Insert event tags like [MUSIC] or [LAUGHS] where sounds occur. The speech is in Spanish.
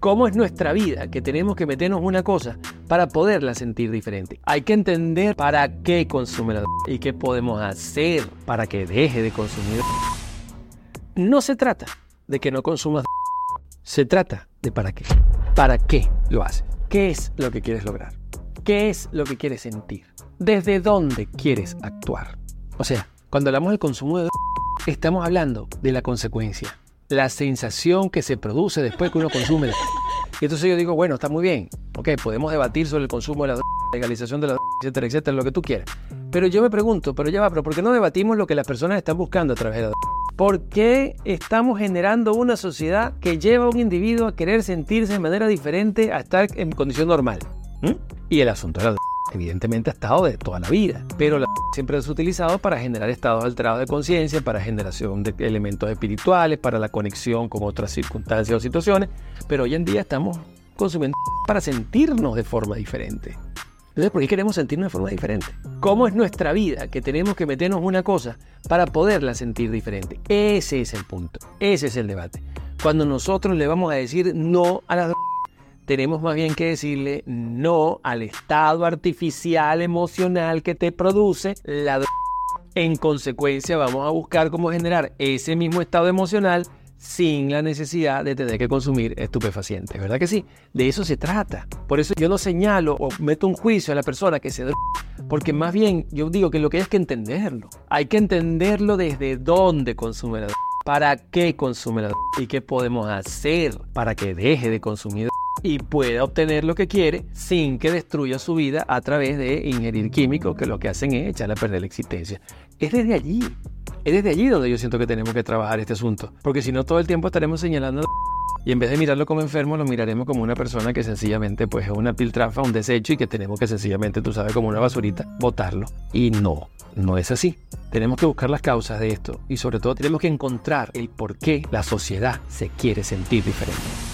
cómo es nuestra vida, que tenemos que meternos una cosa para poderla sentir diferente. Hay que entender para qué consume la y qué podemos hacer para que deje de consumir. No se trata de que no consumas se trata de para qué. ¿Para qué lo haces? ¿Qué es lo que quieres lograr? ¿Qué es lo que quieres sentir? ¿Desde dónde quieres actuar? O sea, cuando hablamos del consumo de estamos hablando de la consecuencia la sensación que se produce después que uno consume. [LAUGHS] Y entonces yo digo, bueno, está muy bien, ok, podemos debatir sobre el consumo de la [LAUGHS] legalización de la [LAUGHS] etcétera, etcétera, lo que tú quieras. Pero yo me pregunto, pero ya va, pero ¿por qué no debatimos lo que las personas están buscando a través de la ¿Por qué estamos generando una sociedad que lleva a un individuo a querer sentirse de manera diferente a estar en condición normal? ¿Mm? Y el asunto de la evidentemente ha estado de toda la vida, pero la [LAUGHS] siempre es utilizado para generar estados alterados de conciencia, para generación de elementos espirituales, para la conexión con otras circunstancias o situaciones, pero hoy en día estamos consumiendo [LAUGHS] para sentirnos de forma diferente. Entonces, ¿por qué queremos sentirnos de forma diferente? ¿Cómo es nuestra vida que tenemos que meternos una cosa para poderla sentir diferente? Ese es el punto, ese es el debate. Cuando nosotros le vamos a decir no a la tenemos más bien que decirle no al estado artificial emocional que te produce la droga. En consecuencia, vamos a buscar cómo generar ese mismo estado emocional sin la necesidad de tener que consumir estupefacientes, ¿verdad que sí? De eso se trata. Por eso yo no señalo o meto un juicio a la persona que se droga, porque más bien yo digo que lo que hay es que entenderlo. Hay que entenderlo desde dónde consume la droga, para qué consume la droga y qué podemos hacer para que deje de consumir y pueda obtener lo que quiere sin que destruya su vida a través de ingerir químicos que lo que hacen es echarle a perder la existencia. Es desde allí, es desde allí donde yo siento que tenemos que trabajar este asunto, porque si no todo el tiempo estaremos señalando [LAUGHS] y en vez de mirarlo como enfermo, lo miraremos como una persona que sencillamente pues es una piltrafa, un desecho y que tenemos que sencillamente, tú sabes, como una basurita, botarlo. Y no, no es así. Tenemos que buscar las causas de esto y sobre todo tenemos que encontrar el por qué la sociedad se quiere sentir diferente.